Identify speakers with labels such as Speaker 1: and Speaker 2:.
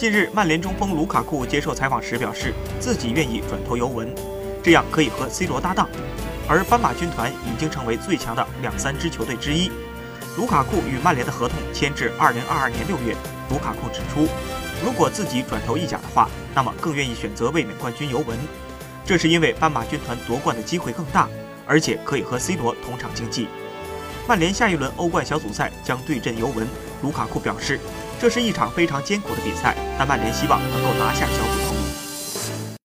Speaker 1: 近日，曼联中锋卢卡库接受采访时表示，自己愿意转投尤文，这样可以和 C 罗搭档。而斑马军团已经成为最强的两三支球队之一。卢卡库与曼联的合同签至二零二二年六月。卢卡库指出，如果自己转投意甲的话，那么更愿意选择卫冕冠军尤文。这是因为斑马军团夺冠的机会更大，而且可以和 C 罗同场竞技。曼联下一轮欧冠小组赛将对阵尤文。卢卡库表示。这是一场非常艰苦的比赛，但曼联希望能够拿下小组头。